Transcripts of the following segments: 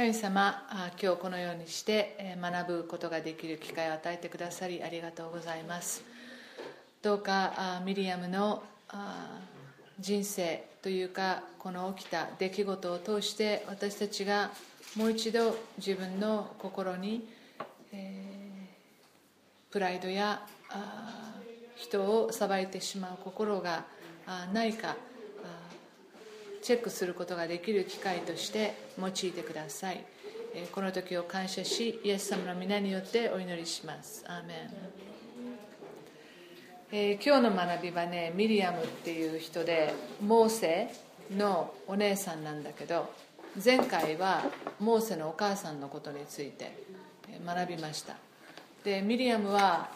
神様今日このようにして学ぶことができる機会を与えてくださりありがとうございます。どうかミリアムの人生というかこの起きた出来事を通して私たちがもう一度自分の心に、えー、プライドや人を裁いてしまう心がないかチェックすることができる機会として用いてください。この時を感謝しイエス様の皆によってお祈りします。アーメン、えー、今日の学びはねミリアムっていう人でモーセのお姉さんなんだけど前回はモーセのお母さんのことについて学びました。でミリアムは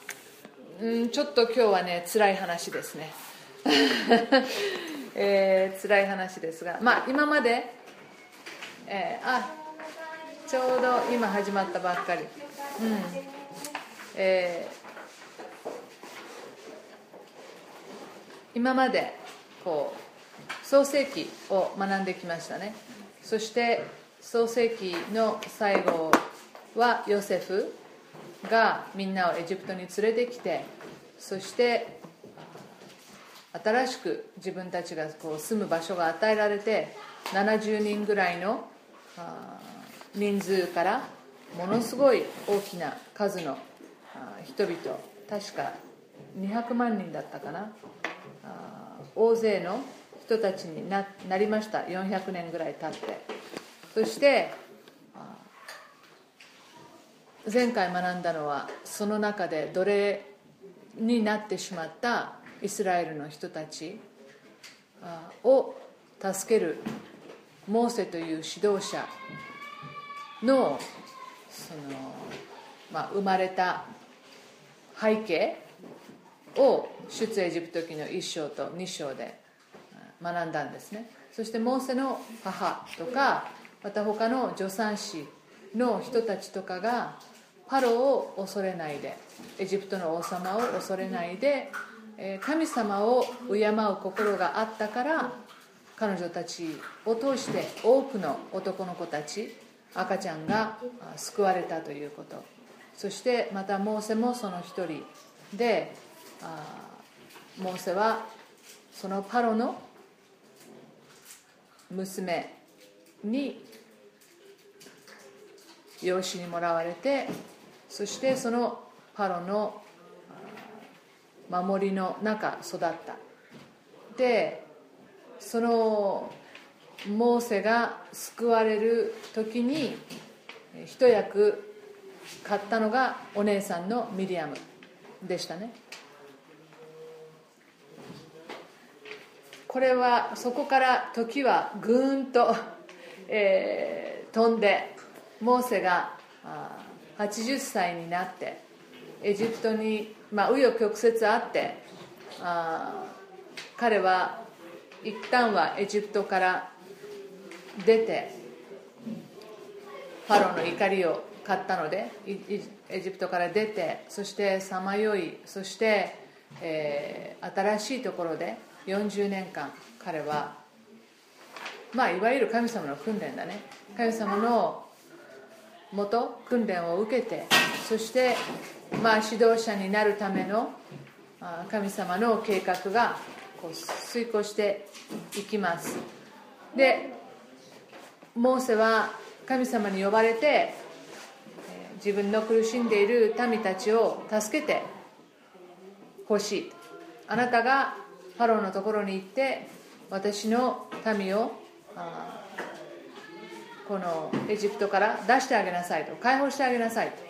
んちょっと今日はね辛い話ですね。えー、辛い話ですが、まあ、今まで、えー、あちょうど今始まったばっかり、うん。えー、今までこう創世記を学んできましたね。そして創世記の最後はヨセフがみんなをエジプトに連れてきてそして新しく自分たちがこう住む場所が与えられて70人ぐらいの人数からものすごい大きな数の人々確か200万人だったかな。大勢の人たちにななりました。400年ぐらい経って。そして前回学んだのはその中で奴隷になってしまったイスラエルの人たちを助けるモーセという指導者のその、まあ、生まれた背景を出エジプト記の1章と2章で学んだんですね。そしてモーセの母とかまた他の助産師の人たちとかがパロを恐れないでエジプトの王様を恐れないで神様を敬う心があったから彼女たちを通して多くの男の子たち赤ちゃんが救われたということ。そしてまたモーセもその一人でモーセはそのパロの娘に養子にもらわれてそしてそのパロの守りの中育った。でそのモーセが救われる時に一役買ったのがお姉さんのミリアムでしたね。これはそこから時はぐーんと、えー、飛んでモーセが80歳になってエジプトにまあ紆余曲折あってあ彼は一旦はエジプトから出てファローの怒りを買ったのでエジプトから出てそしてさまよいそして、えー、新しいところで40年間彼はまあいわゆる神様の訓練だね。神様のもと訓練を受けてそしてまあ、指導者になるための神様の計画がこう遂行していきます。でモーセは神様に呼ばれて自分の苦しんでいる民たちを助けてほしい。あなたがファローのところに行って私の民をこのエジプトから出してあげなさいと解放してあげなさいと。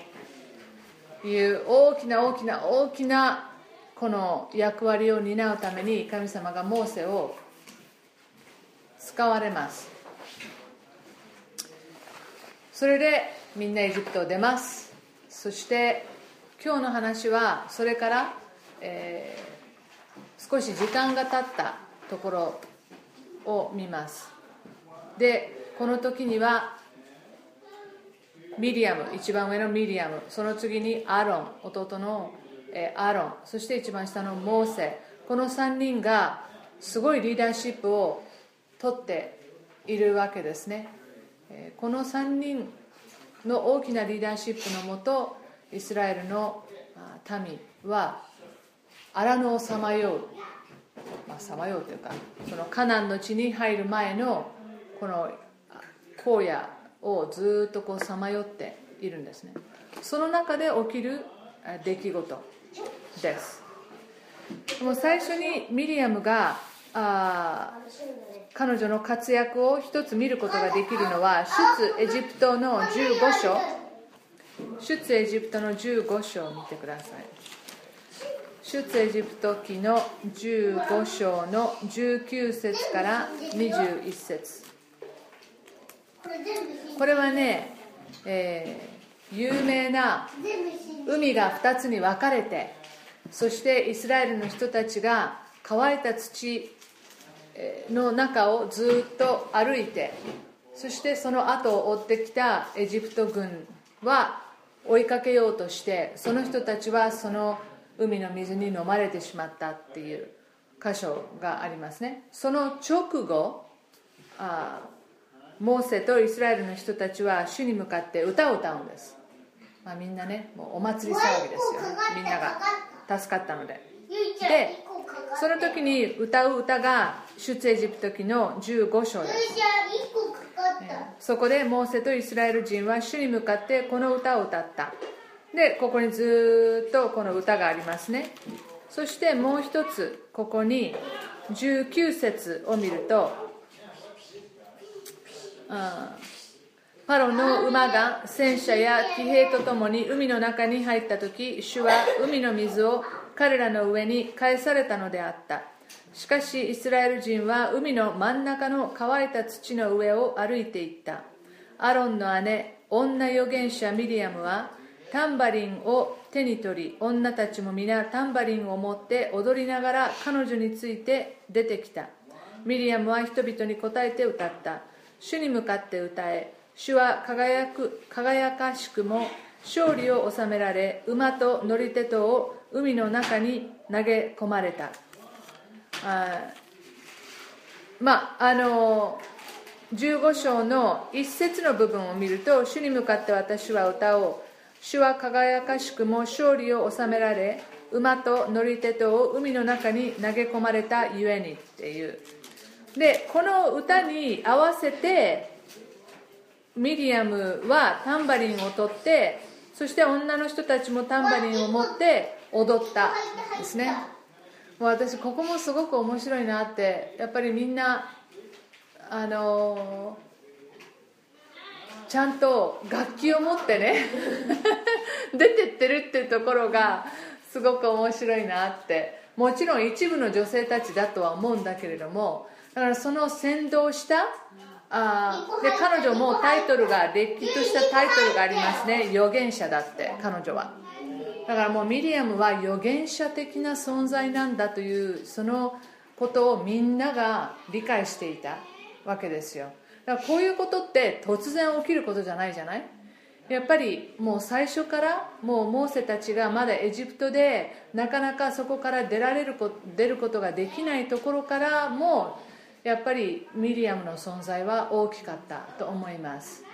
いう大きな大きな大きなこの役割を担うために神様がモーセを使われます。それでみんなエジプトを出ます。そして今日の話はそれから、えー、少し時間が経ったところを見ます。でこの時にはミリアム一番上のミリアム。その次にアロン弟のアロン。そして一番下のモーセ。この3人がすごいリーダーシップを取っているわけですね。この3人の大きなリーダーシップのもとイスラエルの民は荒野をさまよう。まあさまようというかそのカナンの地に入る前のこの荒野をずっとこうさまよっているんですね。その中で起きる出来事です。もう最初にミリアムがあ彼女の活躍を一つ見ることができるのは出エジプトの15章。出エジプトの15章を見てください。出エジプト記の15章の19節から21節。これはね、えー、有名な海が2つに分かれてそしてイスラエルの人たちが乾いた土の中をずっと歩いてそしてその後を追ってきたエジプト軍は追いかけようとしてその人たちはその海の水に飲まれてしまったっていう箇所がありますね。その直後あモーセとイスラエルの人たちは主に向かって歌を歌うんです、まあ、みんなねもうお祭り騒ぎですよ。みんなが助かったので。でその時に歌う歌が出エジプト記の15章です。そこでモーセとイスラエル人は主に向かってこの歌を歌った。でここにずっとこの歌がありますね。そしてもう一つここに19節を見るとパロの馬が戦車や騎兵とともに海の中に入った時主は海の水を彼らの上に返されたのであった。しかしイスラエル人は海の真ん中の乾いた土の上を歩いていった。アロンの姉女預言者ミリアムはタンバリンを手に取り女たちも皆タンバリンを持って踊りながら彼女について出てきた。ミリアムは人々に答えて歌った。主に向かって歌え。主は輝く輝かしくも勝利を収められ馬と乗り手とを海の中に投げ込まれた。あまああの15章の一節の部分を見ると主に向かって私は歌おう。主は輝かしくも勝利を収められ馬と乗り手とを海の中に投げ込まれたゆえにっていう。でこの歌に合わせてミリアムはタンバリンを取ってそして女の人たちもタンバリンを持って踊ったですね。もう私ここもすごく面白いなってやっぱりみんなあのちゃんと楽器を持ってね 出てってるっていうところがすごく面白いなって。もちろん一部の女性たちだとは思うんだけれどもだからその先導したあで彼女もタイトルがれっきとしたタイトルがありますね。預言者だって彼女は。だからもうミリアムは預言者的な存在なんだというそのことをみんなが理解していたわけですよ。だからこういうことって突然起きることじゃないじゃない？やっぱりもう最初からもうモーセたちがまだエジプトでなかなかそこから出られる出ることができないところからもやっぱりミリアムの存在は大きかったと思います。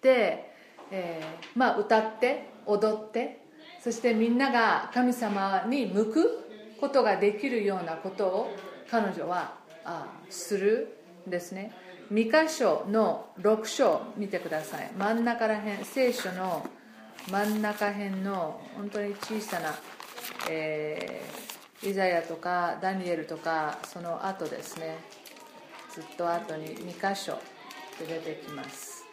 で、えー、まあ歌って踊ってそしてみんなが神様に向くことができるようなことを彼女はあするんですね。2箇所の6章見てください。真ん中ら辺聖書の真ん中辺の本当に小さな、えーイザヤとかダニエルとかその後ですね。ずっと後に2箇所で出てきます。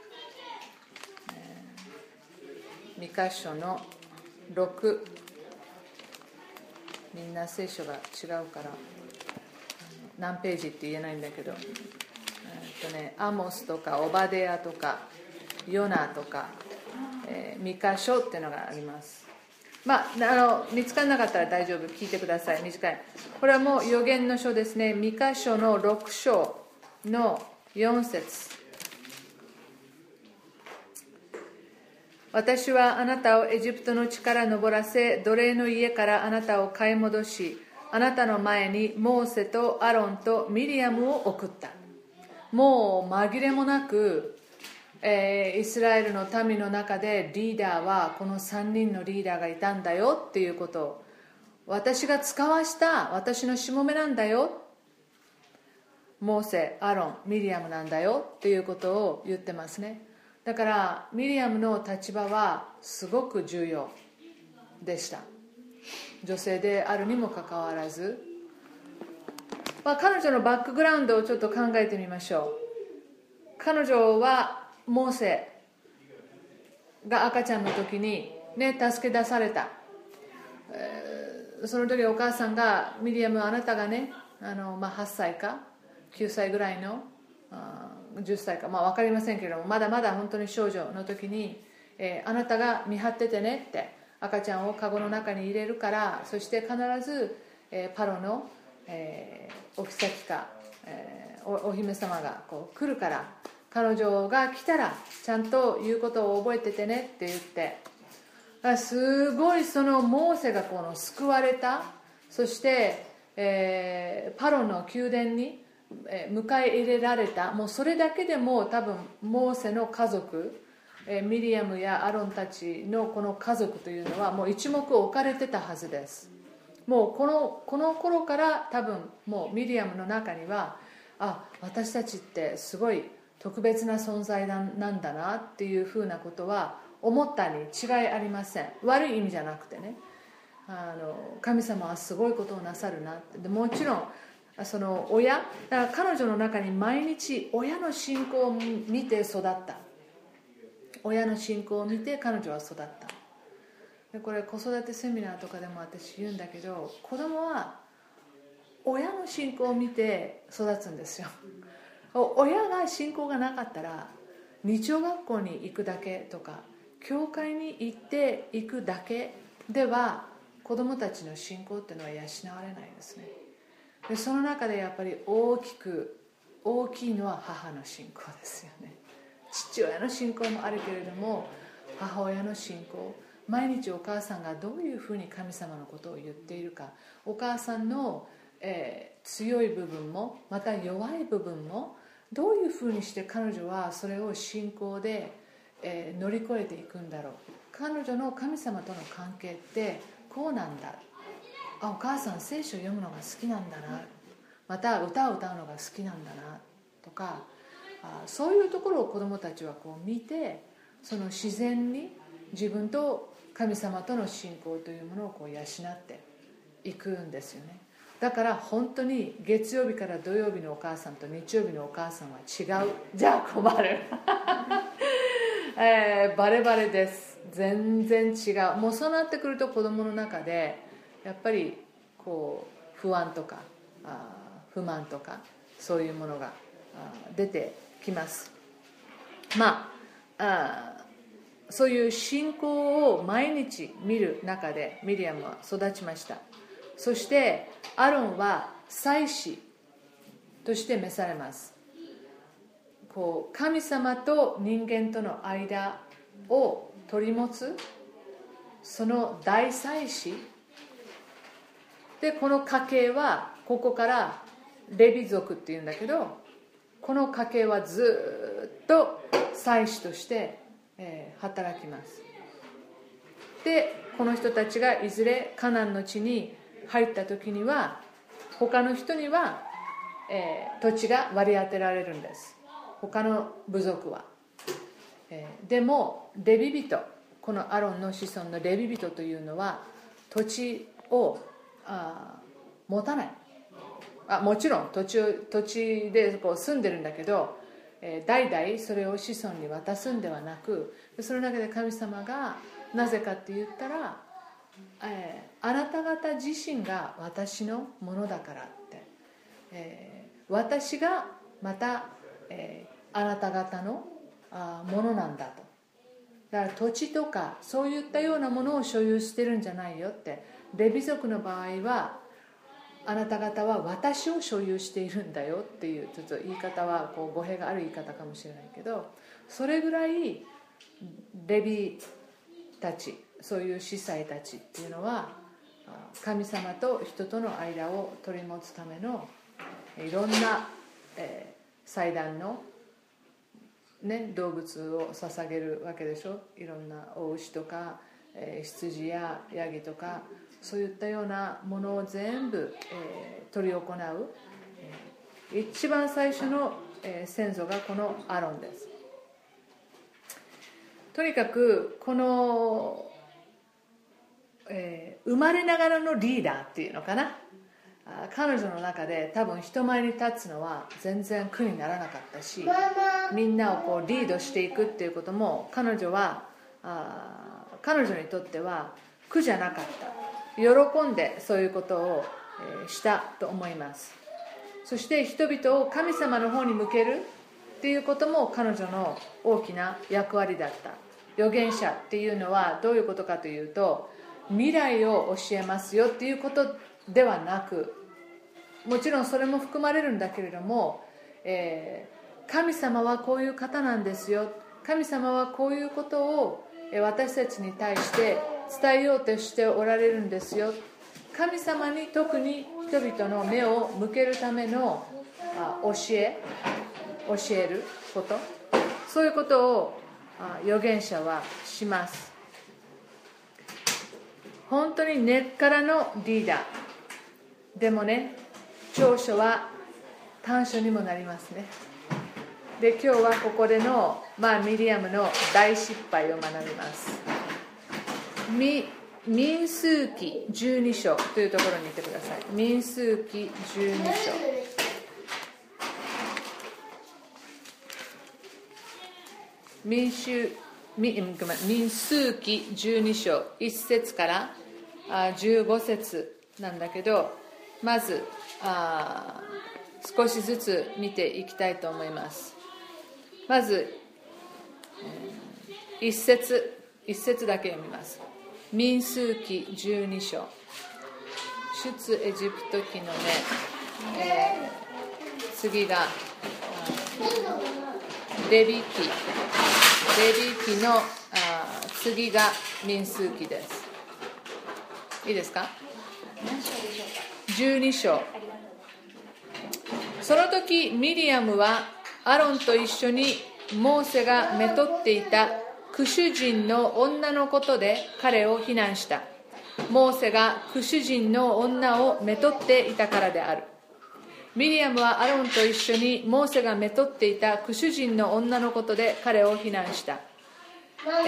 2箇所の6みんな聖書が違うから何ページって言えないんだけど、えっとね、アモスとかオバデアとかヨナとか、えー、2箇所っていうのがあります。まあ、あの見つからなかったら大丈夫。聞いてください。短い。これはもう予言の書ですね。三箇所の6章の4節。私はあなたをエジプトの地から登らせ奴隷の家からあなたを買い戻しあなたの前にモーセとアロンとミリアムを送った。もう紛れもなく、えーイスラエルの民の中でリーダーはこの3人のリーダーがいたんだよっていうこと。を私が使わした私のしもべなんだよ。モーセアロンミリアムなんだよっていうことを言ってますね。だからミリアムの立場はすごく重要でした。女性であるにもかかわらず、まあ、彼女のバックグラウンドをちょっと考えてみましょう。彼女はモーセが赤ちゃんの時にね助け出された、えーその時お母さんがミリアムあなたがねあの、まあ、8歳か9歳ぐらいのあ10歳か、まあ、分かりませんけれどもまだまだ本当に少女の時に、えーあなたが見張っててねって赤ちゃんをカゴの中に入れるからそして必ず、えーパロの、えーお妃か、えーおお姫様がこう来るから彼女が来たらちゃんと言うことを覚えててねって言って。すごいそのモーセがこの救われた。そして、えーパロの宮殿に、迎え入れられた。もうそれだけでも多分モーセの家族、えーミリアムやアロンたちのこの家族というのはもう一目置かれてたはずです。もうこのこの頃から多分もうミリアムの中にはあ私たちってすごい特別な存在なんだなっていうふうなことは思ったに違いありません。悪い意味じゃなくてね。あの神様はすごいことをなさるなって。でもちろんその親だから彼女の中に毎日親の信仰を見て育った。親の信仰を見て彼女は育った。でこれ子育てセミナーとかでも私言うんだけど子供は親の信仰を見て育つんですよ。親が信仰がなかったら日曜学校に行くだけとか教会に行っていくだけでは子供たちの信仰っていうのは養われないですね。でその中でやっぱり大きく大きいのは母の信仰ですよね。父親の信仰もあるけれども母親の信仰毎日お母さんがどういうふうに神様のことを言っているかお母さんの、えー強い部分もまた弱い部分もどういうふうにして彼女はそれを信仰で、え乗り越えていくんだろう。彼女の神様との関係ってこうなんだ。あお母さん聖書を読むのが好きなんだな。また歌を歌うのが好きなんだな。とかあそういうところを子どもたちはこう見てその自然に自分と神様との信仰というものをこう養っていくんですよね。だから本当に月曜日から土曜日のお母さんと日曜日のお母さんは違う。じゃあ困る、えーバレバレです。全然違う。もうそうなってくると子供の中でやっぱりこう不安とかあ不満とかそういうものが出てきます。まああそういう信仰を毎日見る中でミリアムは育ちました。そしてアロンは祭司として召されます。こう神様と人間との間を取り持つその大祭司。でこの家系はここからレビ族っていうんだけどこの家系はずっと祭司として、えー働きます。でこの人たちがいずれカナンの地に入った時には他の人には、えー土地が割り当てられるんです。他の部族は、えーでもレビ人このアロンの子孫のレビ人というのは土地をあー持たない。あもちろん土地土地でこう住んでるんだけど、えー代々それを子孫に渡すんではなくその中で神様がなぜかって言ったら、えーあなた方自身が私のものだからって、えー私がまた、えーあなた方のあものなんだと。だから土地とかそういったようなものを所有してるんじゃないよって。レビ族の場合はあなた方は私を所有しているんだよっていうちょっと言い方はこう語弊がある言い方かもしれないけどそれぐらいレビたちそういう司祭たちっていうのは神様と人との間を取り持つためのいろんな、えー祭壇の、ね、動物を捧げるわけでしょ？いろんなお牛とか、えー、羊やヤギとかそういったようなものを全部、えー、執り行う、一番最初の、えー、先祖がこのアロンです。とにかくこの、えー、生まれながらのリーダーっていうのかな。彼女の中で多分人前に立つのは全然苦にならなかったしみんなをこうリードしていくっていうことも彼女はあ彼女にとっては苦じゃなかった。喜んでそういうことを、えー、したと思います。そして人々を神様の方に向けるっていうことも彼女の大きな役割だった。預言者っていうのはどういうことかというと未来を教えますよっていうことではなくもちろんそれも含まれるんだけれども、えー、神様はこういう方なんですよ。神様はこういうことを私たちに対して伝えようとしておられるんですよ。神様に特に人々の目を向けるための教え教えること。そういうことを預言者はします。本当に根っからのリーダー。でもね長所は短所にもなりますね。で今日はここでの、まあ、ミリアムの大失敗を学びます。民数記12章というところにいてください。民数記12章。民衆民民数記12章1節から15節なんだけどまずあ少しずつ見ていきたいと思います。まず1節1節だけ読みます。民数記12章。出エジプト記のね、えー、次がレビ記。レビ記のあ次が民数記です。いいですか？12章。その時ミリアムはアロンと一緒にモーセがめとっていたクシュ人の女のことで彼を非難した。モーセがクシュ人の女をめとっていたからである。ミリアムはアロンと一緒にモーセがめとっていたクシュ人の女のことで彼を非難した、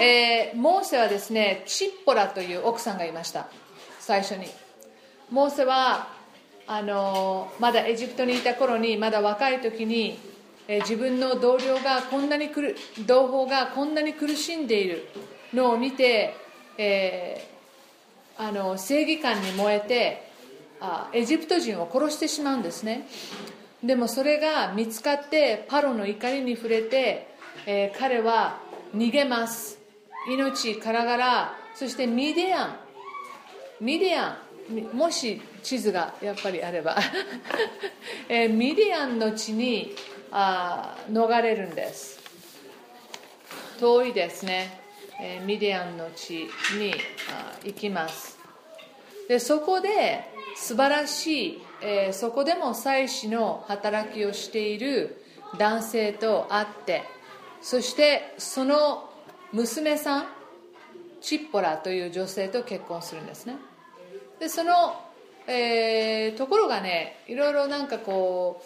えー、モーセはですねチッポラという奥さんがいました。最初に。モーセはあのまだエジプトにいた頃にまだ若い時に、えー、自分の同僚がこんなにくる同胞がこんなに苦しんでいるのを見て、えー、あの正義感に燃えてあエジプト人を殺してしまうんですね。でもそれが見つかってパロの怒りに触れて、えー、彼は逃げます。命からがらそしてミディアン。ミディアン。もし地図がやっぱりあれば、えー、ミディアンの地にあ逃れるんです。遠いですね、えー、ミディアンの地にあ行きます。でそこで素晴らしい、えー、そこでも祭司の働きをしている男性と会ってそしてその娘さんチッポラという女性と結婚するんですね。でその、えー、ところがねいろいろなんかこ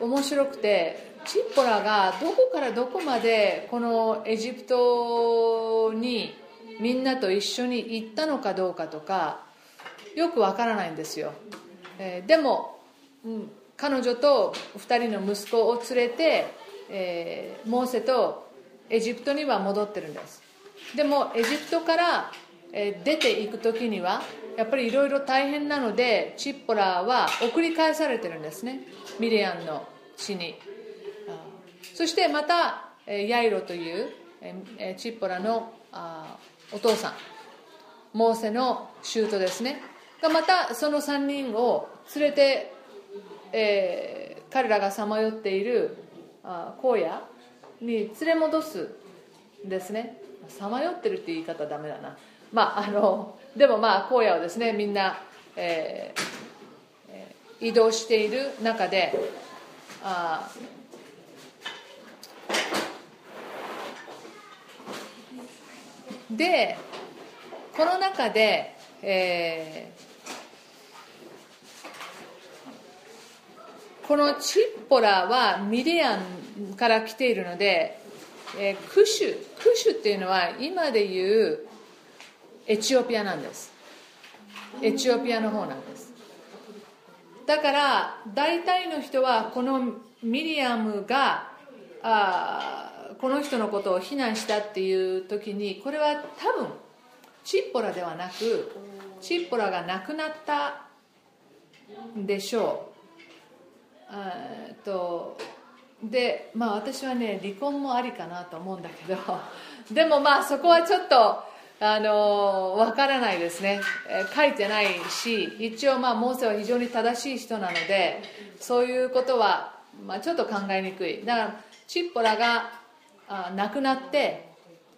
う面白くてチッポラがどこからどこまでこのエジプトにみんなと一緒に行ったのかどうかとかよくわからないんですよ、えー、でも、うん、彼女と2人の息子を連れて、えー、モーセとエジプトには戻ってるんです。でもエジプトから、えー、出ていく時にはやっぱりいろいろ大変なのでチッポラは送り返されてるんですね。ミリアンの地に。そしてまたヤイロというチッポラのお父さん。モーセの舅ですね。がまたその3人を連れて、えー、彼らがさまよっているあ荒野に連れ戻すんですね。さまよってるって言い方ダメだな。まああのでもまあ荒野をですねみんな、えー、移動している中であでこの中で、えー、このチッポラはミディアンから来ているので、えー、クシュクシュっていうのは今でいうエチオピアなんです。エチオピアの方なんです。だから大体の人はこのミリアムがあこの人のことを非難したっていう時にこれは多分チッポラではなくチッポラが亡くなったんでしょう。あとでまあ私はね離婚もありかなと思うんだけど でもまあそこはちょっとあの分からないですね、え書いてないし一応まあモーセは非常に正しい人なのでそういうことは、まあ、ちょっと考えにくい。だからチッポラがあ亡くなって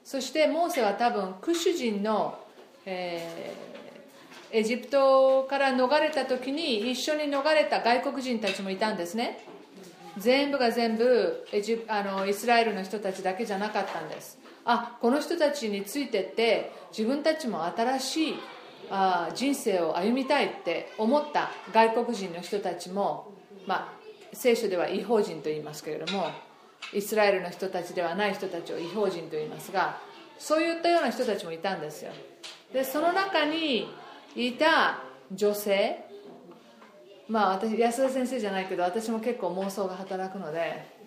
そしてモーセは多分クシュ人の、えー、エジプトから逃れた時に一緒に逃れた外国人たちもいたんですね。全部が全部エジあのイスラエルの人たちだけじゃなかったんです。あこの人たちについてって自分たちも新しいあ人生を歩みたいって思った外国人の人たちも、まあ、聖書では違法人と言いますけれどもイスラエルの人たちではない人たちを違法人と言いますがそういったような人たちもいたんですよ。でその中にいた女性。まあ私安田先生じゃないけど私も結構妄想が働くので。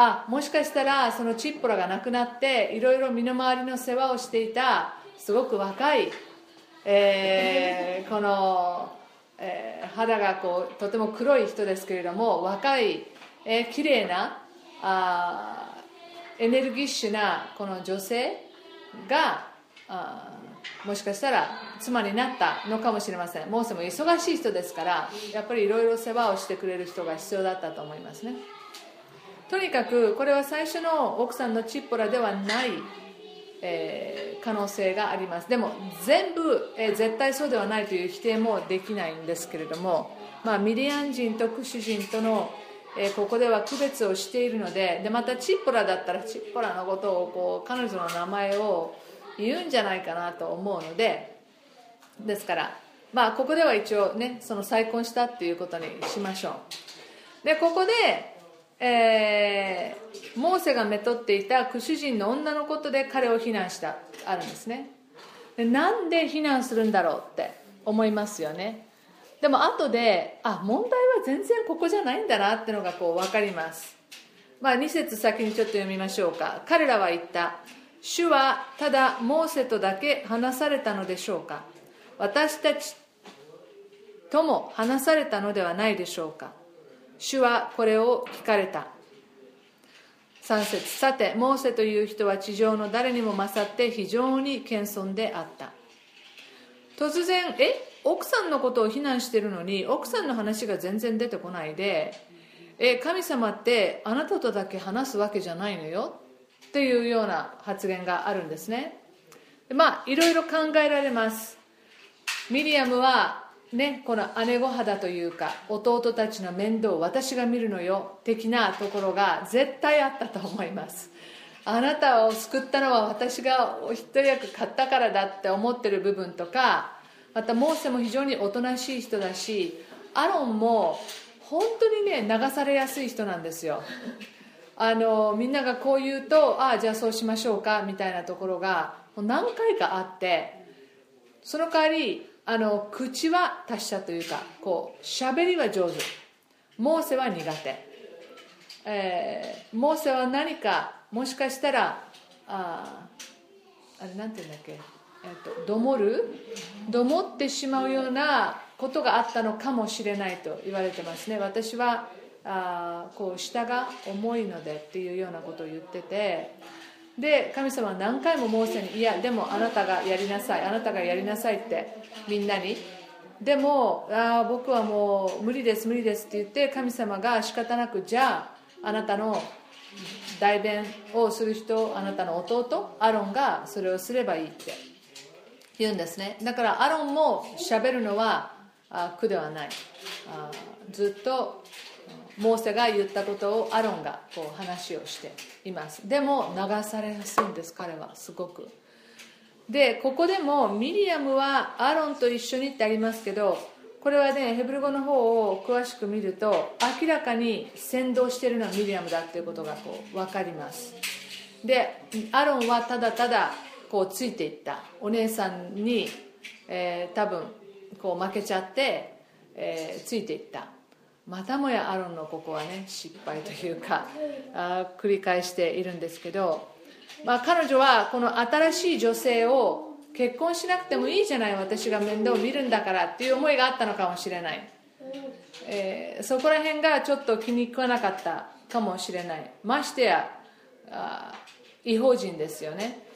あもしかしたらそのチッポラが亡くなっていろいろ身の回りの世話をしていたすごく若い、えー、この、えー、肌がこうとても黒い人ですけれども若い、えー、綺麗なあエネルギッシュなこの女性があもしかしたら妻になったのかもしれません。モーセも忙しい人ですからやっぱりいろいろ世話をしてくれる人が必要だったと思いますね。とにかくこれは最初の奥さんのチッポラではない、えー、可能性があります。でも全部、えー、絶対そうではないという否定もできないんですけれども、まあ、ミディアン人とクシュ人との、えー、ここでは区別をしているのででまたチッポラだったらチッポラのことをこう彼女の名前を言うんじゃないかなと思うのでですからまあここでは一応ねその再婚したっていうことにしましょう。でここでえー、モーセがめとっていたクシュ人の女のことで彼を非難したあるんですね。でなんで非難するんだろうって思いますよね。でも後であ問題は全然ここじゃないんだなってのがこう分かります。まあ2節先にちょっと読みましょうか。彼らは言った。主はただモーセとだけ話されたのでしょうか。私たちとも話されたのではないでしょうか。主はこれを聞かれた。3節さてモーセという人は地上の誰にも勝って非常に謙遜であった。突然え奥さんのことを非難してるのに奥さんの話が全然出てこないでえ神様ってあなたとだけ話すわけじゃないのよ。っていうような発言があるんですね。まあいろいろ考えられます。ミリアムはね、この姉御肌というか弟たちの面倒を私が見るのよ的なところが絶対あったと思います。あなたを救ったのは私がお一役買ったからだって思ってる部分とかまたモーセも非常におとなしい人だしアロンも本当にね流されやすい人なんですよ。あのみんながこう言うとああじゃあそうしましょうかみたいなところが何回かあってその代わりあの口は達者というかこう喋りは上手。モーセは苦手、えー、モーセは何かもしかしたらああれなんて言うんだっけ、えーと、どもる？どもってしまうようなことがあったのかもしれないと言われてますね。私はあこう下が重いのでっていうようなことを言っててで神様は何回もモーセに「いやでもあなたがやりなさいあなたがやりなさい」ってみんなに。でもあ僕はもう無理です無理ですって言って神様が仕方なくじゃああなたの代弁をする人あなたの弟アロンがそれをすればいいって言うんですね。だからアロンもしゃべるのは苦ではない。あずっとモーセが言ったことをアロンがこう話をしています。でも流されやすいんです彼はすごく。でここでもミリアムはアロンと一緒にってありますけどこれはねヘブル語の方を詳しく見ると明らかに先導しているのはミリアムだっていうことがこう分かります。でアロンはただただこうついていった。お姉さんに、えー、多分こう負けちゃって、えー、ついていった。またもやアロンのここはね失敗というかあ繰り返しているんですけど、まあ、彼女はこの新しい女性を結婚しなくてもいいじゃない私が面倒を見るんだからっていう思いがあったのかもしれない、えー、そこら辺がちょっと気に食わなかったかもしれない。ましてやあ違法人ですよね。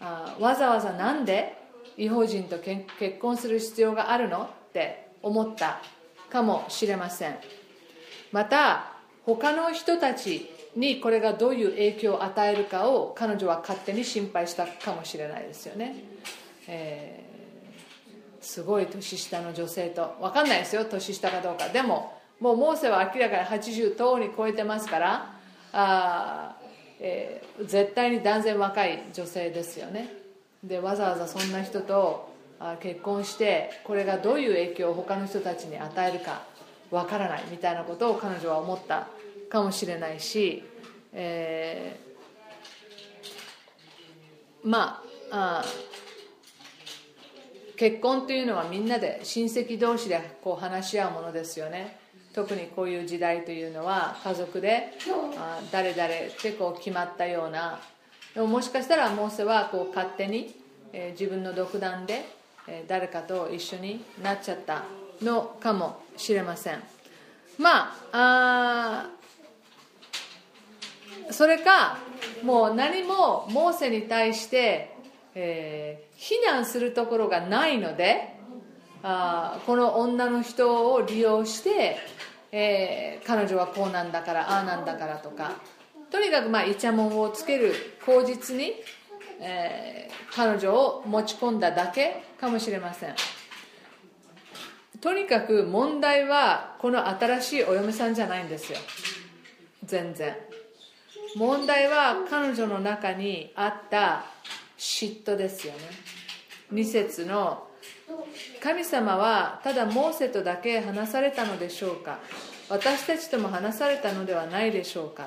あわざわざなんで違法人と結婚する必要があるのって思ったかもしれませんまた他の人たちにこれがどういう影響を与えるかを彼女は勝手に心配したかもしれないですよね、えー、すごい年下の女性と分かんないですよ。年下かどうか。でももうモーセは明らかに80等に超えてますからあ、えー、絶対に断然若い女性ですよね。でわざわざそんな人と結婚してこれがどういう影響を他の人たちに与えるか。わからないみたいなことを彼女は思ったかもしれないし、えー、まあ結婚というのはみんなで親戚同士でこう話し合うものですよね。特にこういう時代というのは家族であ誰々ってこう決まったような。でももしかしたらモーセはこう勝手に、えー、自分の独断で、えー、誰かと一緒になっちゃった。のかもしれません。まあそれかもう何もモーセに対して、えー、非難するところがないのであこの女の人を利用して、えー、彼女はこうなんだからああなんだからとかとにかくまあイチャモンをつける口実に、えー、彼女を持ち込んだだけかもしれません。とにかく問題はこの新しいお嫁さんじゃないんですよ。全然。問題は彼女の中にあった嫉妬ですよね。2節の神様はただモーセとだけ話されたのでしょうか。私たちとも話されたのではないでしょうか。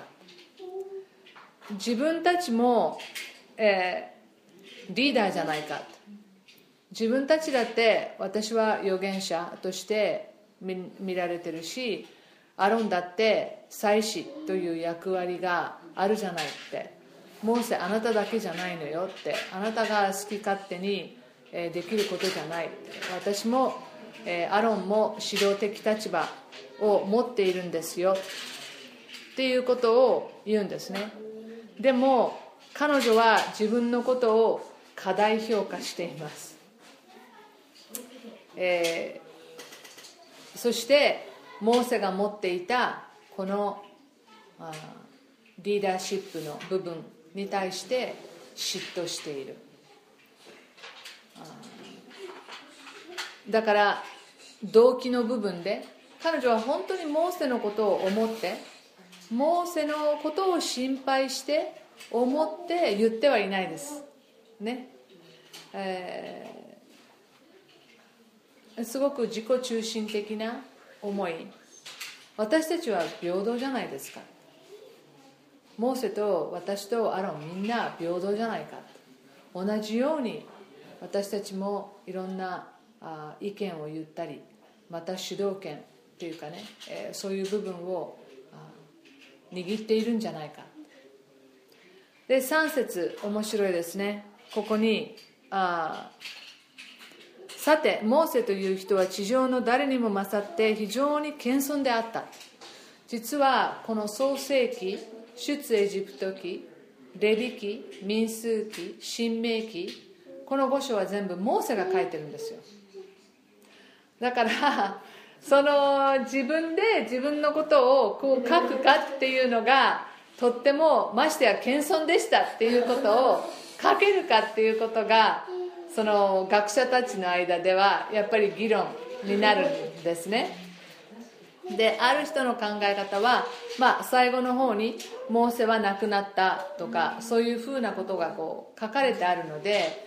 自分たちも、えー、リーダーじゃないか。自分たちだって私は預言者として見られてるしアロンだって祭司という役割があるじゃないって。モーセあなただけじゃないのよって。あなたが好き勝手にできることじゃない私もアロンも指導的立場を持っているんですよ。っていうことを言うんですね。でも彼女は自分のことを過大評価しています。えー、そしてモーセが持っていたこのあリーダーシップの部分に対して嫉妬している。だから動機の部分で彼女は本当にモーセのことを思ってモーセのことを心配して思って言ってはいないです。ね。えすごく自己中心的な思い。私たちは平等じゃないですか。モーセと私とアロンみんな平等じゃないか。同じように私たちもいろんな意見を言ったりまた主導権というかね、そういう部分を握っているんじゃないか。で3節面白いですね。ここにあさてモーセという人は地上の誰にも勝って非常に謙遜であった。実はこの創世記出エジプト記レビ記民数記新明記この5章は全部モーセが書いてるんですよ。だからその自分で自分のことをこう書くかっていうのがとってもましてや謙遜でしたっていうことを書けるかっていうことがその学者たちの間ではやっぱり議論になるんですね。である人の考え方は、まあ、最後の方にモーセは亡くなったとかそういうふうなことがこう書かれてあるので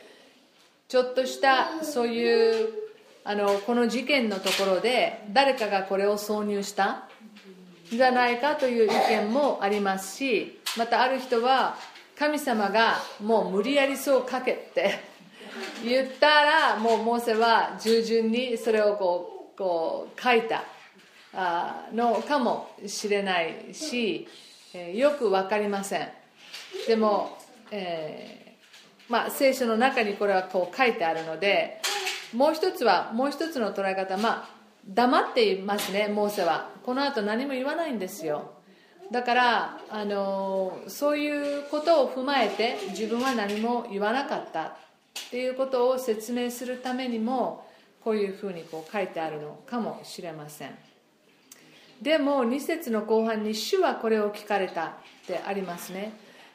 ちょっとしたそういうあのこの事件のところで誰かがこれを挿入したじゃないかという意見もありますしまたある人は神様がもう無理やりそうかけって言ったらもうモーセは従順にそれをこうこう書いた。のかもしれないし、よく分かりません。でも、えー、まあ、聖書の中にこれはこう書いてあるのでもう一つはもう一つの捉え方まあ黙っていますねモーセは。この後何も言わないんですよ。だからあのそういうことを踏まえて自分は何も言わなかった。っていうことを説明するためにもこういうふうにこう書いてあるのかもしれません。でも2節の後半に「主はこれを聞かれた」ってありますね。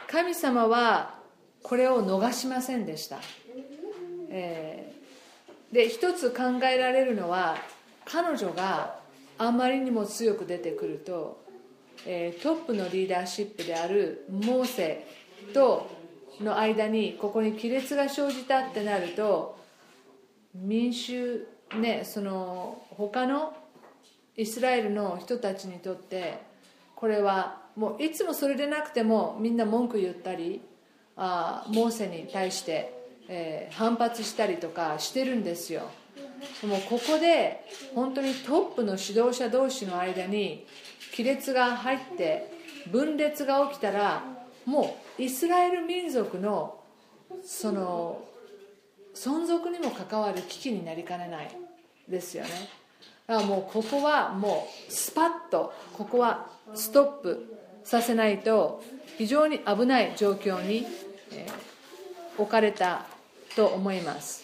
神様はこれを逃しませんでした、えー、で一つ考えられるのは彼女があまりにも強く出てくると、えー、トップのリーダーシップであるモーセとの間にここに亀裂が生じたってなると民衆ねその他のイスラエルの人たちにとってこれはもういつもそれでなくてもみんな文句言ったりあモーセに対して、えー、反発したりとかしてるんですよ。でもここで本当にトップの指導者同士の間に亀裂が入って分裂が起きたらもうイスラエル民族のその存続にも関わる危機になりかねないですよね。だからもうここはもうスパッとここはストップさせないと非常に危ない状況に、え置かれたと思います。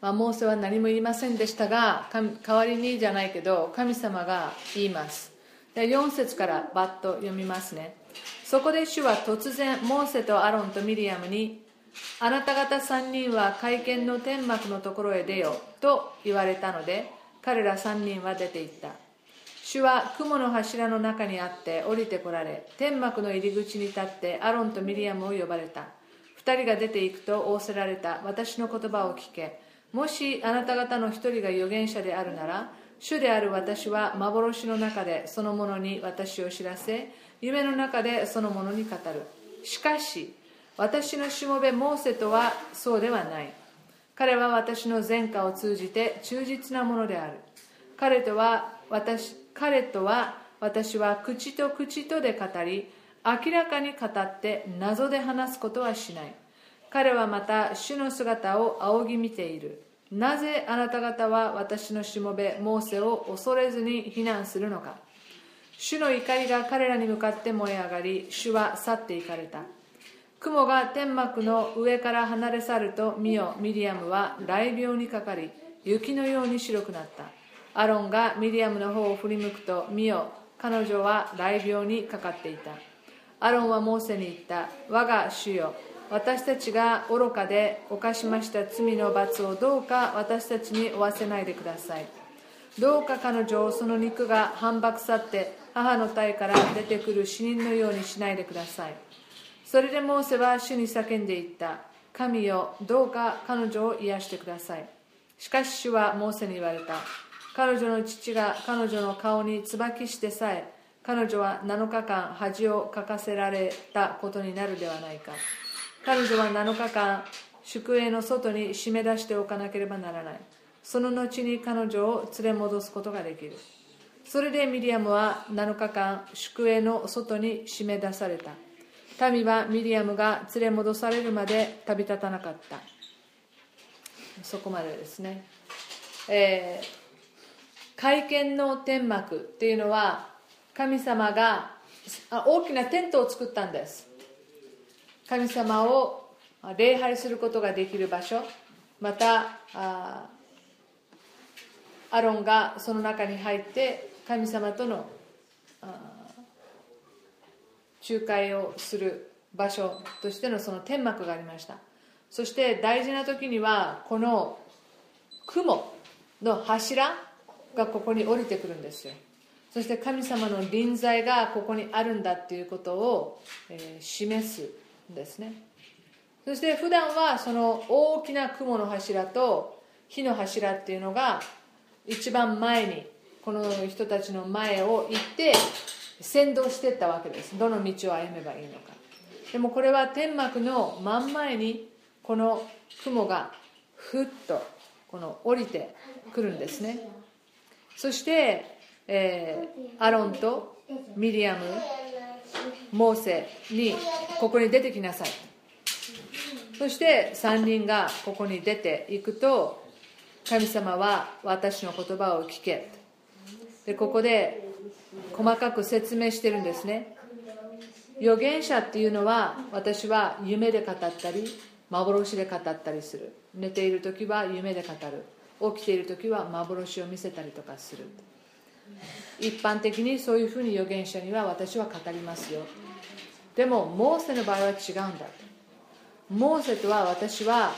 まあ、モーセは何も言いませんでしたが代わりにじゃないけど神様が言います。で4節からバッと読みますね。そこで主は突然モーセとアロンとミリアムにあなた方3人は会見の天幕のところへ出よと言われたので彼ら3人は出て行った。主は雲の柱の中にあって降りてこられ天幕の入り口に立ってアロンとミリアムを呼ばれた。2人が出て行くと仰せられた。私の言葉を聞け。もしあなた方の一人が預言者であるなら主である私は幻の中でそのものに私を知らせ夢の中でそのものに語る。しかし私のしもべモーセとはそうではない。彼は私の前科を通じて忠実なものである。彼とは私彼とは私は口と口とで語り明らかに語って謎で話すことはしない。彼はまた主の姿を仰ぎ見ている。なぜあなた方は私のしもべモーセを恐れずに非難するのか。主の怒りが彼らに向かって燃え上がり主は去って行かれた。雲が天幕の上から離れ去ると見よミリアムは雷病にかかり雪のように白くなった。アロンがミリアムの方を振り向くと見よ彼女は雷病にかかっていた。アロンはモーセに言った。我が主よ私たちが愚かで犯しました罪の罰をどうか私たちに負わせないでください。どうか彼女をその肉が反駁去って母の体から出てくる死人のようにしないでください。それでモーセは主に叫んでいった。神よどうか彼女を癒してください。しかし主はモーセに言われた。彼女の父が彼女の顔に椿してさえ彼女は7日間恥をかかせられたことになるではないか。彼女は7日間宿営の外に締め出しておかなければならない。その後に彼女を連れ戻すことができる。それでミリアムは7日間宿営の外に締め出された。民はミリアムが連れ戻されるまで旅立たなかった。そこまでですね、えー、会見の天幕っていうのは神様が大きなテントを作ったんです。神様を礼拝することができる場所。またアロンがその中に入って神様との仲介をする場所としてのその天幕がありました。そして大事な時にはこの雲の柱がここに降りてくるんですよ。そして神様の臨在がここにあるんだっていうことを、え、示すんですね。そして普段はその大きな雲の柱と火の柱っていうのが一番前にこの人たちの前を行って先導していったわけです。どの道を歩めばいいのか。でもこれは天幕の真ん前にこの雲がふっとこの降りてくるんですね。そして、えー、アロンとミリアムモーセにここに出てきなさい。そして3人がここに出ていくと神様は私の言葉を聞け。でここで細かく説明してるんですね。預言者っていうのは私は夢で語ったり幻で語ったりする。寝ている時は夢で語る。起きている時は幻を見せたりとかする。一般的にそういうふうに預言者には私は語りますよ。でもモーセの場合は違うんだ。モーセとは私は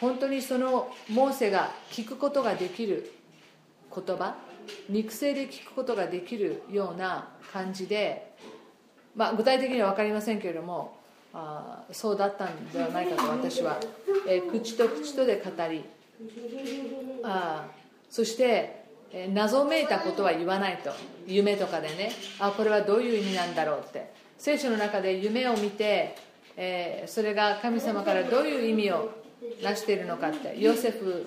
本当にそのモーセが聞くことができる言葉肉声で聞くことができるような感じで、まあ、具体的には分かりませんけれどもあそうだったんではないかと私は、えー、口と口とで語りあそしてえ謎めいたことは言わないと夢とかでねあこれはどういう意味なんだろうって聖書の中で夢を見て、えー、それが神様からどういう意味を成しているのかって。ヨセフ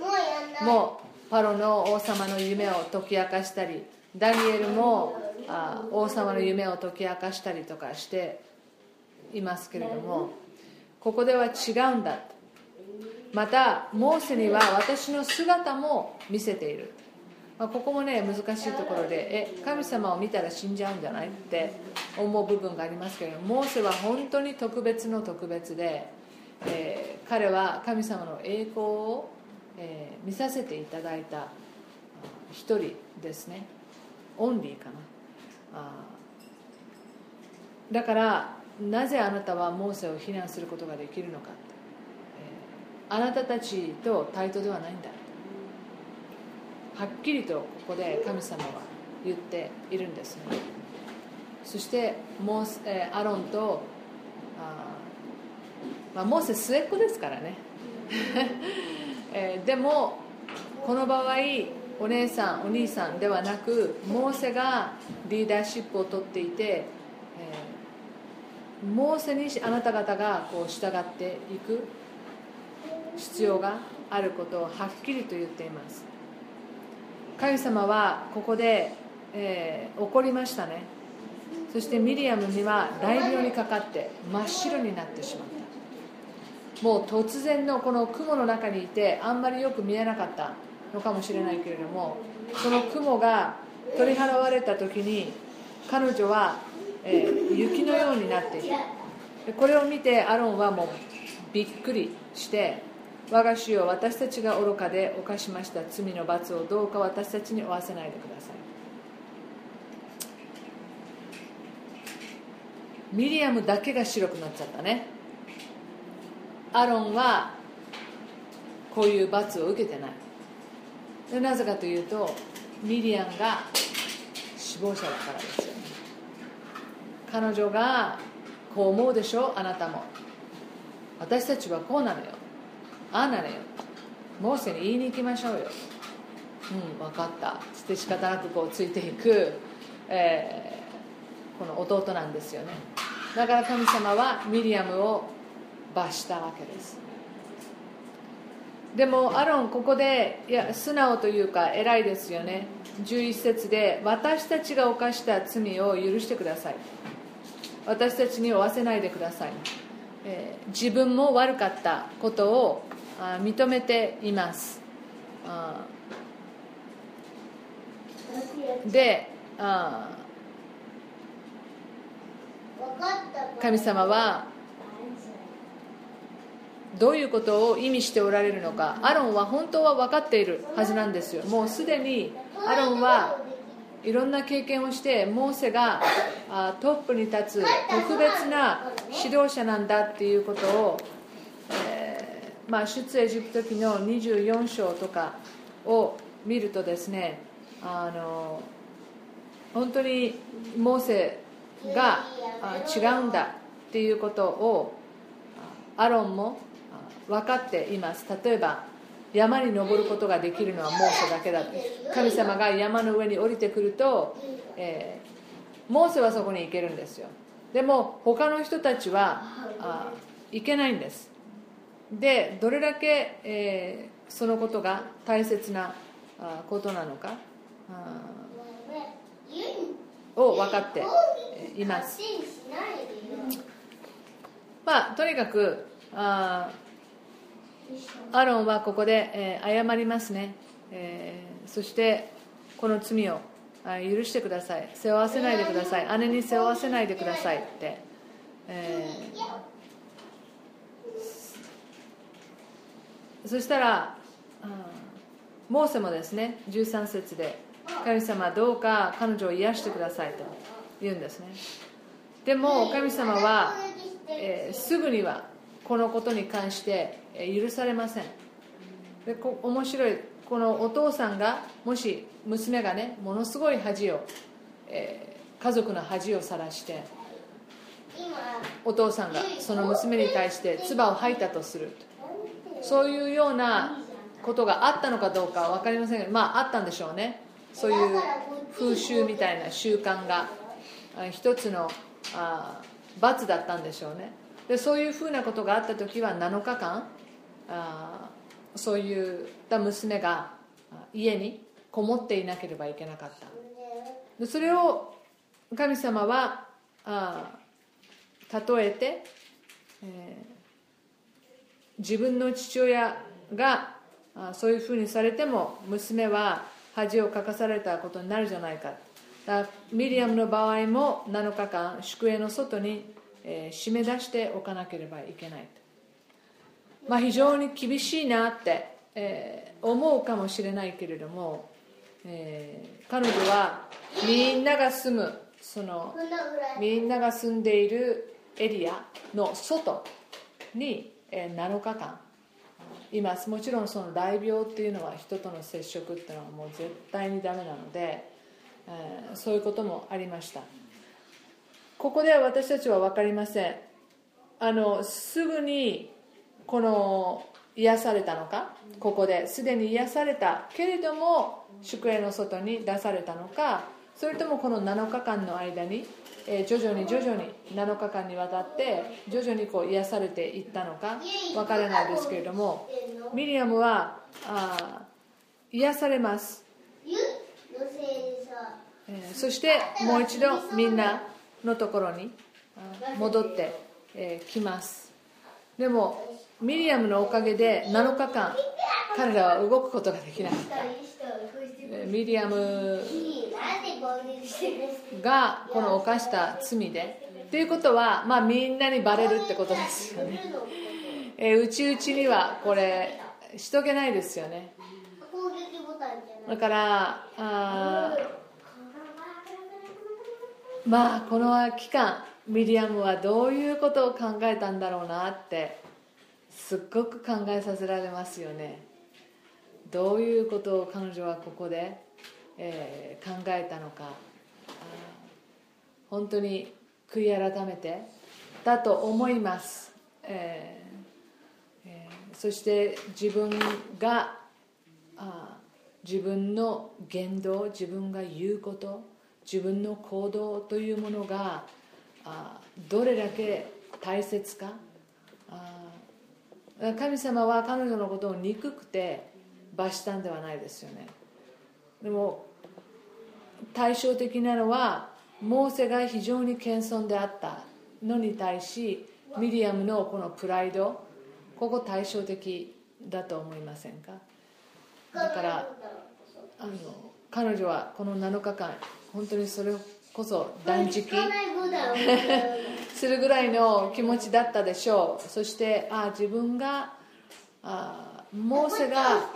もパロの王様の夢を解き明かしたりダニエルもあ王様の夢を解き明かしたりとかしていますけれどもここでは違うんだまたモーセには私の姿も見せている。まあ、ここもね難しいところでえ神様を見たら死んじゃうんじゃないって思う部分がありますけれどもモーセは本当に特別の特別で、えー、彼は神様の栄光を、えー、見させていただいた一人ですね。オンリーかな。あだからなぜあなたはモーセを非難することができるのか、えー、あなたたちと対等ではないんだ。はっきりとここで神様は言っているんですね。そしてモース、えアロンとあ、まあ、モーセ末っ子ですからね、えー、でもこの場合お姉さんお兄さんではなくモーセがリーダーシップをとっていて、えー、モーセにあなた方がこう従っていく必要があることをはっきりと言っています。神様はここで、えー、怒りましたね。そしてミリアムには大病にかかって真っ白になってしまった。もう突然のこの雲の中にいてあんまりよく見えなかったのかもしれないけれどもその雲が取り払われた時に彼女は、えー、雪のようになっていた。これを見てアロンはもうびっくりして我が主よ私たちが愚かで犯しました罪の罰をどうか私たちに負わせないでくださいミリアムだけが白くなっちゃったね。アロンはこういう罰を受けてない。でなぜかというとミリアムが死亡者だからですよね。彼女がこう思うでしょあなたも。私たちはこうなのよ。ああなのよ。モーセに言いに行きましょうよ。うん分かった。つって仕方なくこうついていく、えー、この弟なんですよね。だから神様はミリアムを罰したわけです。でもアロンここでいや素直というか偉いですよね。11節で私たちが犯した罪を許してください。私たちに負わせないでください、えー、自分も悪かったことをあ認めています。であ神様はどういうことを意味しておられるのかアロンは本当は分かっているはずなんですよ。もうすでにアロンはいろんな経験をしてモーセがトップに立つ特別な指導者なんだっていうことをえまあ、出エジプト記の24章とかを見るとですねあの本当にモーセが違うんだっていうことをアロンも分かっています。例えば山に登ることができるのはモーセだけだ神様が山の上に降りてくると、えー、モーセはそこに行けるんですよ。でも他の人たちはあ行けないんです。でどれだけ、えー、そのことが大切なことなのかを分かっています。まあとにかくあアロンはここで、えー、謝りますね、えー、そしてこの罪を許してください。背負わせないでください。姉に背負わせないでくださいって、えー、そしたら、モーセもですね13節で神様どうか彼女を癒してくださいと言うんですね。でも神様は、えー、すぐにはこのことに関して許されません。でこ面白い。このお父さんがもし娘がねものすごい恥を、えー、家族の恥をさらしてお父さんがその娘に対して唾を吐いたとする。とそういうようなことがあったのかどうかは分かりませんがまああったんでしょうね。そういう風習みたいな習慣が一つのあ罰だったんでしょうね。でそういうふうなことがあった時は7日間あそういった娘が家にこもっていなければいけなかった。でそれを神様はあ例えて、えー、自分の父親があそういうふうにされても娘は恥をかかされたことになるじゃないか。だミリアムの場合も7日間宿営の外に、えー、締め出しておかなければいけないと。まあ、非常に厳しいなって、えー、思うかもしれないけれども、えー、彼女はみんなが住むそのみんなが住んでいるエリアの外に、えー、7日間います。もちろんその大病っていうのは人との接触っていうのはもう絶対にダメなので、えー、そういうこともありました。ここでは私たちは分かりません。あのすぐにこの癒されたのか？ここで。すでに癒されたけれども宿営の外に出されたのか？それともこの7日間の間に、え徐々に徐々に7日間にわたって徐々にこう癒されていったのか？分からないですけれども。ミリアムはあ癒されます、えそしてもう一度みんなのところに戻ってき、ます。でもミリアムのおかげで7日間彼らは動くことができなかった。ミリアムがこの犯した罪で。ということは、まあ、みんなにバレるってことですよね。え内々にはこれしとけないですよね。だからあまあこの期間ミリアムはどういうことを考えたんだろうなってすっごく考えさせられますよね。どういうことを彼女はここで、えー、考えたのか。本当に悔い改めてだと思います、えーえー、そして自分があ自分の言動自分が言うこと自分の行動というものがあどれだけ大切か。神様は彼女のことを憎くて罰したんではないですよね。でも対照的なのはモーセが非常に謙遜であった。のに対しミリアムのこのプライド。ここ対照的だと思いませんか？だからあの彼女はこの7日間本当にそれこそ断食。するぐらいの気持ちだったでしょう。そしてあ自分があモーセが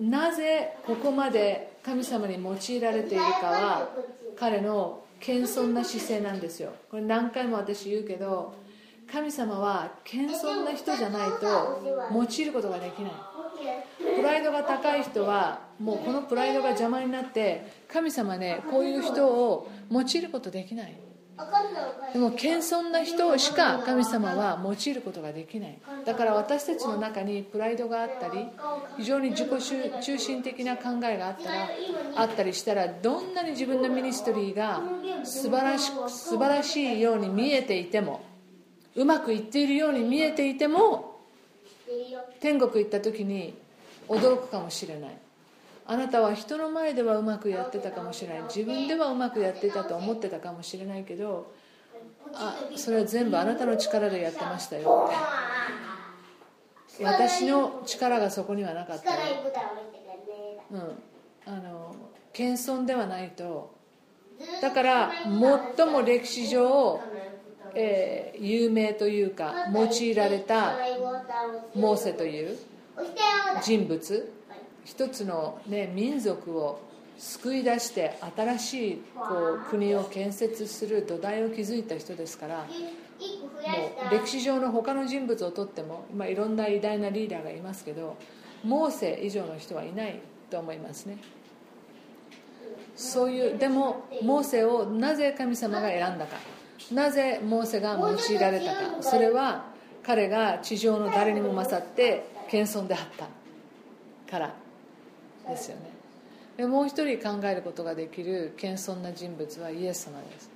なぜここまで神様に用いられているかは彼の謙遜な姿勢なんですよ。これ何回も私言うけど神様は謙遜な人じゃないと用いることができない。プライドが高い人はもうこのプライドが邪魔になって神様ねこういう人を用いることできない。でも謙遜な人しか神様は用いることができない。だから私たちの中にプライドがあったり非常に自己中心的な考えがあったらあったりしたらどんなに自分のミニストリーが素晴らし素晴らしいように見えていてもうまくいっているように見えていても天国行った時に驚くかもしれない。あなたは人の前ではうまくやってたかもしれない。自分ではうまくやってたと思ってたかもしれないけどあそれは全部あなたの力でやってましたよ。私の力がそこにはなかった、うん、あの謙遜ではないと。だから最も歴史上、えー、有名というか用いられたモーセという人物。一つの、ね、民族を救い出して新しいこう国を建設する土台を築いた人ですからもう歴史上の他の人物をとっても今いろんな偉大なリーダーがいますけどモーセ以上の人はいないと思いますね。そういうでもモーセをなぜ神様が選んだか。なぜモーセが用いられたか。それは彼が地上の誰にも勝って謙遜であったからですよね。でもう一人考えることができる謙遜な人物はイエス様です。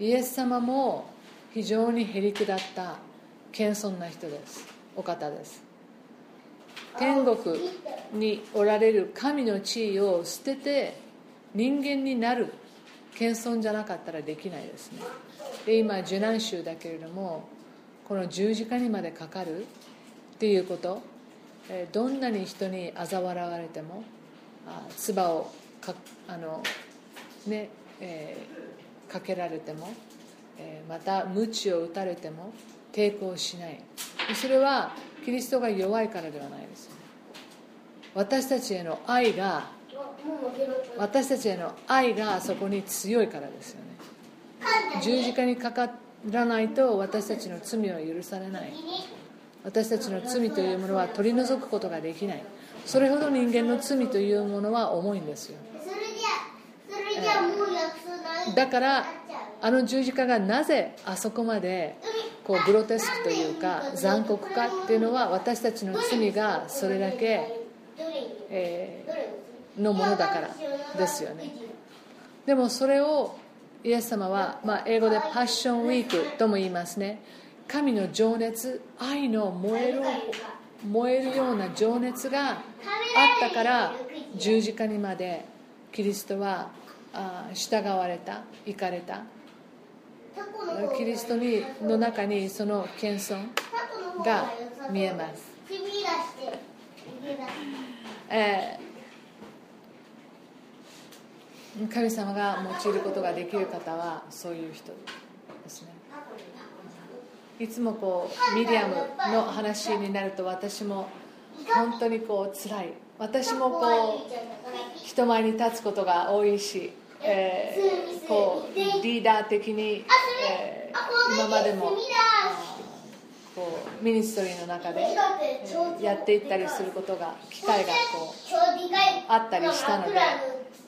イエス様も非常にへりくだった謙遜な人です。お方です。天国におられる神の地位を捨てて人間になる謙遜じゃなかったらできないですね。で今受難衆だけれどもこの十字架にまでかかるっていうこと。どんなに人に嘲笑われても唾をかあの、ねえー、かけられても、えー、また鞭を打たれても抵抗しない。それはキリストが弱いからではないですよね。私たちへの愛が私たちへの愛がそこに強いからですよね。十字架にかからないと私たちの罪は許されない。私たちの罪というものは取り除くことができない。それほど人間の罪というものは重いんですよ。だからあの十字架がなぜあそこまでこうグロテスクというか残酷かっていうのは私たちの罪がそれだけ、え、のものだからですよね。でもそれをイエス様は、まあ、英語でパッションウィークとも言いますね。神の情熱愛の燃える燃えるような情熱があったから十字架にまでキリストは従われた行かれた。キリストにの中にその謙遜が見えます、えー、神様が用いることができる方はそういう人ですね。いつもこうミリアムの話になると私も本当にこう辛い私もこう人前に立つことが多いし、えー、こうリーダー的に、えー、今までもこうミニストリーの中で、やっていったりすることが機会がこうあったりしたので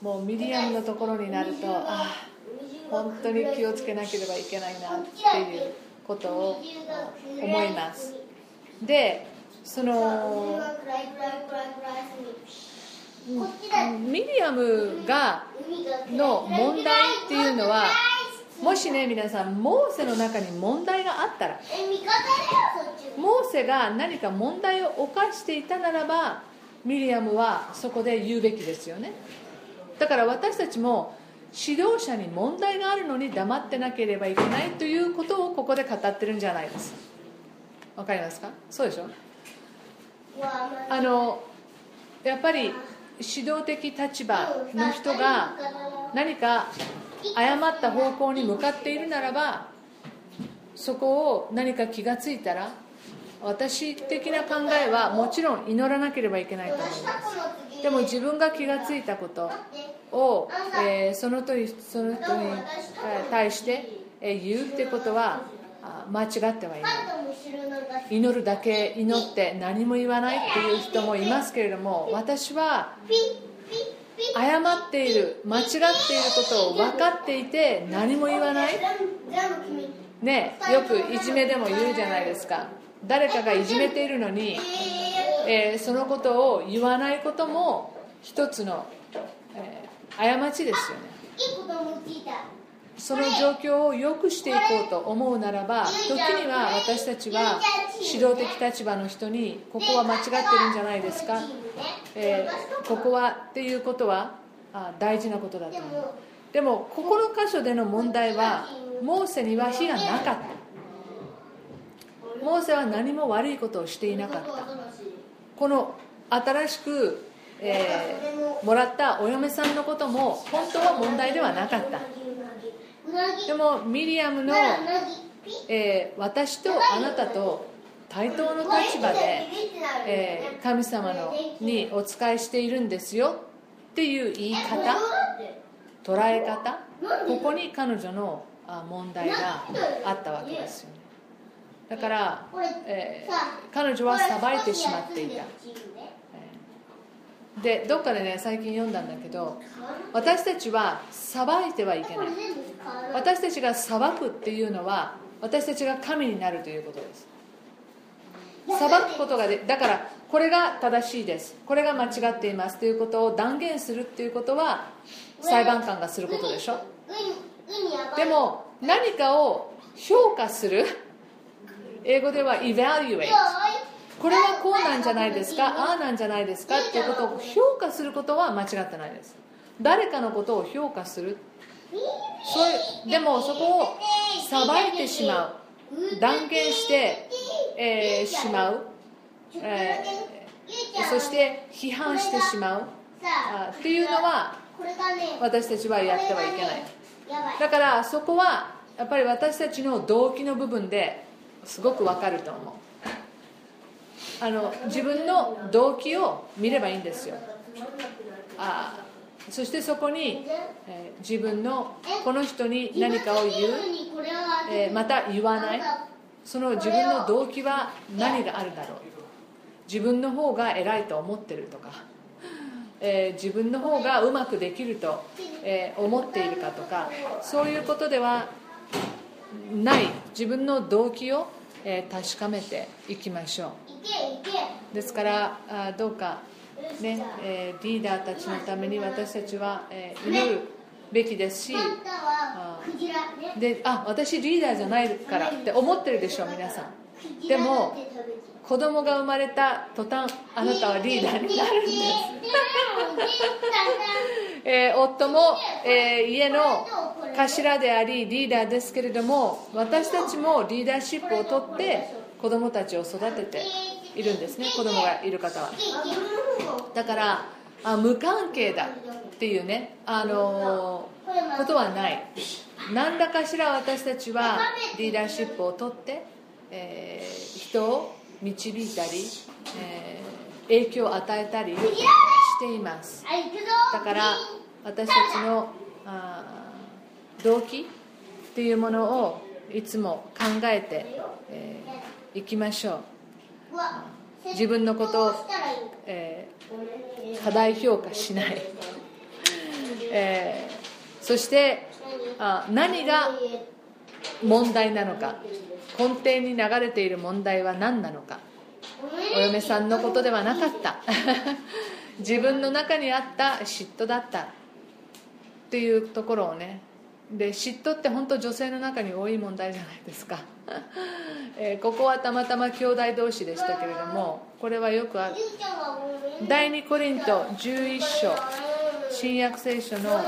もうミリアムのところになるとああ本当に気をつけなければいけないなっていう。ことを思います。でそのミディアムがの問題っていうのはもしね皆さんモーセの中に問題があったらモーセが何か問題を犯していたならばミリアムはそこで言うべきですよね。だから私たちも指導者に問題があるのに黙ってなければいけないということをここで語ってるんじゃないです。わかりますか？そうでしょ？あのやっぱり指導的立場の人が何か誤った方向に向かっているならばそこを何か気がついたら私的な考えはもちろん祈らなければいけないと思います。でも自分が気がついたことを、えー、その人にその人に対して言うってことは間違ってはいない。祈るだけ祈って何も言わないっていう人もいますけれども私は誤っている間違っていることを分かっていて何も言わない。ねよくいじめでも言うじゃないですか。誰かがいじめているのに、えー、そのことを言わないことも一つの、えー、過ちですよね。その状況を良くしていこうと思うならば時には私たちは指導的立場の人にここは間違ってるんじゃないですか、えー、ここはっていうことはあ大事なことだと思う。でもここの箇所での問題はモーセには非がなかった。モーセは何も悪いことをしていなかったこの新しく、えー、もらったお嫁さんのことも本当は問題ではなかった。でもミリアムの、えー、私とあなたと対等の立場で、えー、神様のにお仕えしているんですよっていう言い方捉え方ここに彼女の問題があったわけですよね。だから、えー、彼女は裁いてしまっていた。でどっかでね最近読んだんだけど私たちは裁いてはいけない。私たちが裁くっていうのは私たちが神になるということです。裁くことがでだからこれが正しいです。これが間違っています。ということを断言するっていうことは裁判官がすることでしょ。でも何かを評価する英語では evaluate これはこうなんじゃないですか？ああなんじゃないですか？っていうことを評価することは間違ってないです。誰かのことを評価する。そうでもそこを裁いてしまう。断言して、えー、しまう、えー、そして批判してしまう。あっていうのは私たちはやってはいけない。だからそこはやっぱり私たちの動機の部分ですごくわかると思う。あの自分の動機を見ればいいんですよ。あそしてそこに、えー、自分のこの人に何かを言う、えー、また言わない。その自分の動機は何があるだろう。自分の方が偉いと思ってるとか、えー、自分の方がうまくできると、え思っているかとか。そういうことではない。自分の動機を、え確かめていきましょう。ですからあどうかねえー、リーダーたちのために私たちは、えー、祈るべきですしあであ私リーダーじゃないからって思ってるでしょう皆さん。でも子供が生まれた途端あなたはリーダーになるんです、えー、夫も、えー、家の頭でありリーダーですけれども私たちもリーダーシップをとって子供たちを育てているんですね。子供がいる方は。だからあ無関係だっていうねあのことはない。何らかしら私たちはリーダーシップをとって、えー、人を導いたり、えー、影響を与えたりしています。だから私たちのあ動機っていうものをいつも考えてい、えー、きましょう。自分のことを、えー、過大評価しない、えー、そしてあ何が問題なのか根底に流れている問題は何なのかお嫁さんのことではなかった。自分の中にあった嫉妬だった。っていうところをねで嫉妬って本当女性の中に多い問題じゃないですか。えー、ここはたまたま兄弟同士でしたけれどもこれはよくある。第2コリント11章。新約聖書の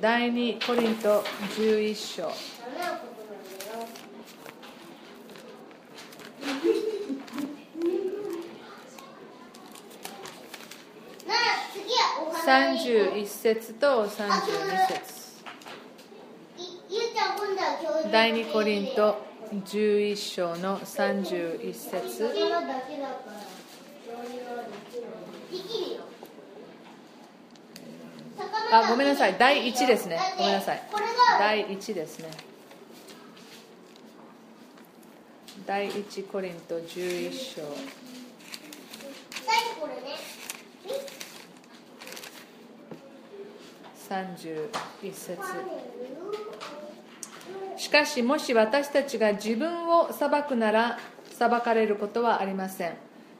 第2コリント11章。31節と32節。第2コリント11章の31節。あごめんなさい。第1ですね。ごめんなさい。第1ですね。第1コリント11章。31節。しかしもし私たちが自分を裁くなら裁かれることはありません。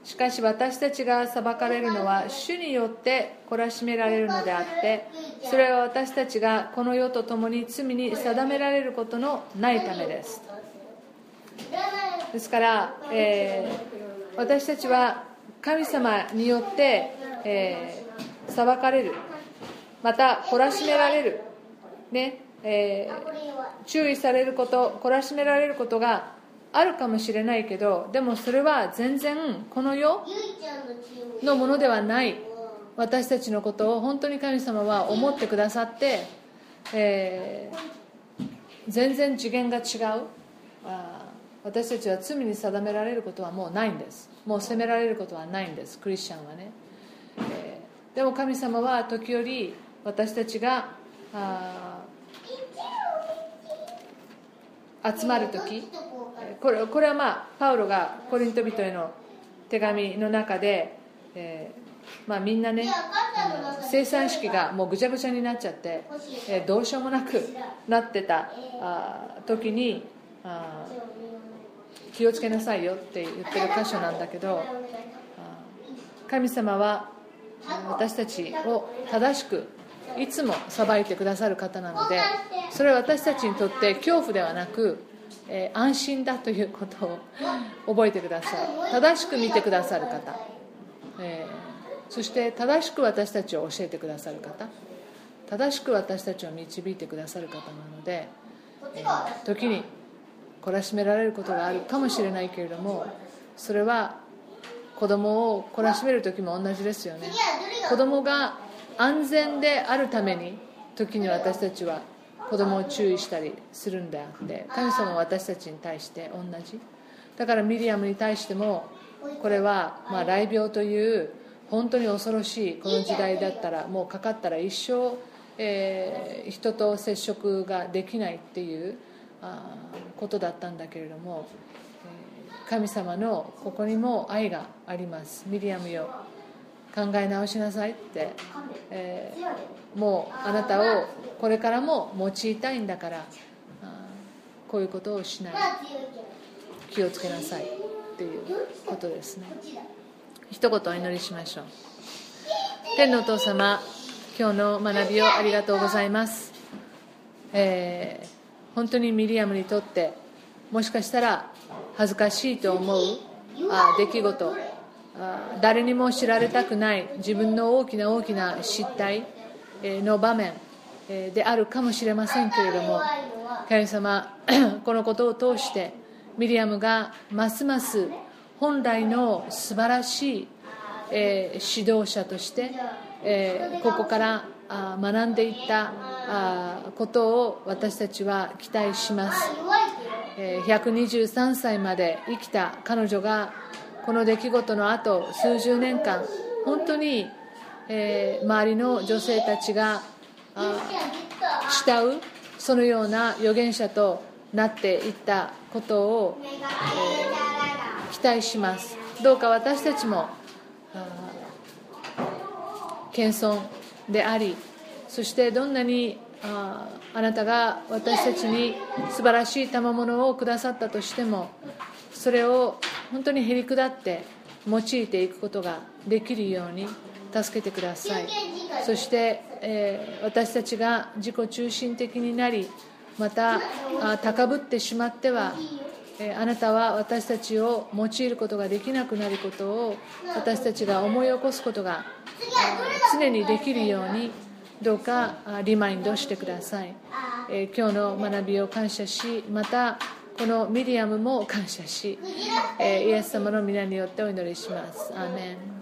しかし私たちが裁かれるのは主によって懲らしめられるのであってそれは私たちがこの世と共に罪に定められることのないためです。ですから、えー、私たちは神様によって、えー、裁かれる。また懲らしめられる、ねえー、注意されること懲らしめられることがあるかもしれないけどでもそれは全然この世のものではない。私たちのことを本当に神様は思ってくださって、えー、全然次元が違う。あ私たちは罪に定められることはもうないんです。もう責められることはないんです。クリスチャンはね、えー、でも神様は時折私たちが集まる時これこれはまあパウロがコリント人への手紙の中で、えー、まあ、みんなね生産式がもうぐちゃぐちゃになっちゃって、えー、どうしようもなくなってたあ時にあ気をつけなさいよって言ってる箇所なんだけど神様は私たちを正しくいつも裁いてくださる方なのでそれは私たちにとって恐怖ではなくえ、安心だということを覚えてください。正しく見てくださる方、えー、そして正しく私たちを教えてくださる方。正しく私たちを導いてくださる方なので、えー、時に懲らしめられることがあるかもしれないけれどもそれは子供を懲らしめる時も同じですよね。子供が安全であるために時に私たちは子供を注意したりするんであって神様は私たちに対して同じ。だからミリアムに対してもこれはまあ雷病という本当に恐ろしいこの時代だったらもうかかったら一生、えー、人と接触ができないっていうあことだったんだけれども、え、神様のここにも愛があります。ミリアムよ。考え直しなさいって、えー、もうあなたをこれからも用いたいんだからこういうことをしない。気をつけなさいっていうことですね。一言お祈りしましょう。天のお父様今日の学びをありがとうございます、えー、本当にミリアムにとってもしかしたら恥ずかしいと思うあ出来事あ誰にも知られたくない自分の大きな大きな失態の場面であるかもしれませんけれども神様 このことを通してミリアムがますます本来の素晴らしい、え指導者として、えここから学んでいったことを私たちは期待します。123歳まで生きた彼女がこの出来事のあと数十年間本当に、え周りの女性たちが慕うそのような預言者となっていったことを、え、期待します。どうか私たちも謙遜でありそしてどんなにああなたが私たちに素晴らしい賜物をくださったとしてもそれを本当にへり下って用いていくことができるように助けてください。そして、えー、私たちが自己中心的になりまた高ぶってしまっては、あなたは私たちを用いることができなくなることを私たちが思い起こすことが常にできるようにどうかリマインドしてください、えー、今日の学びを感謝しまたこのミディアムも感謝し、えイエス様の皆によってお祈りします。アーメン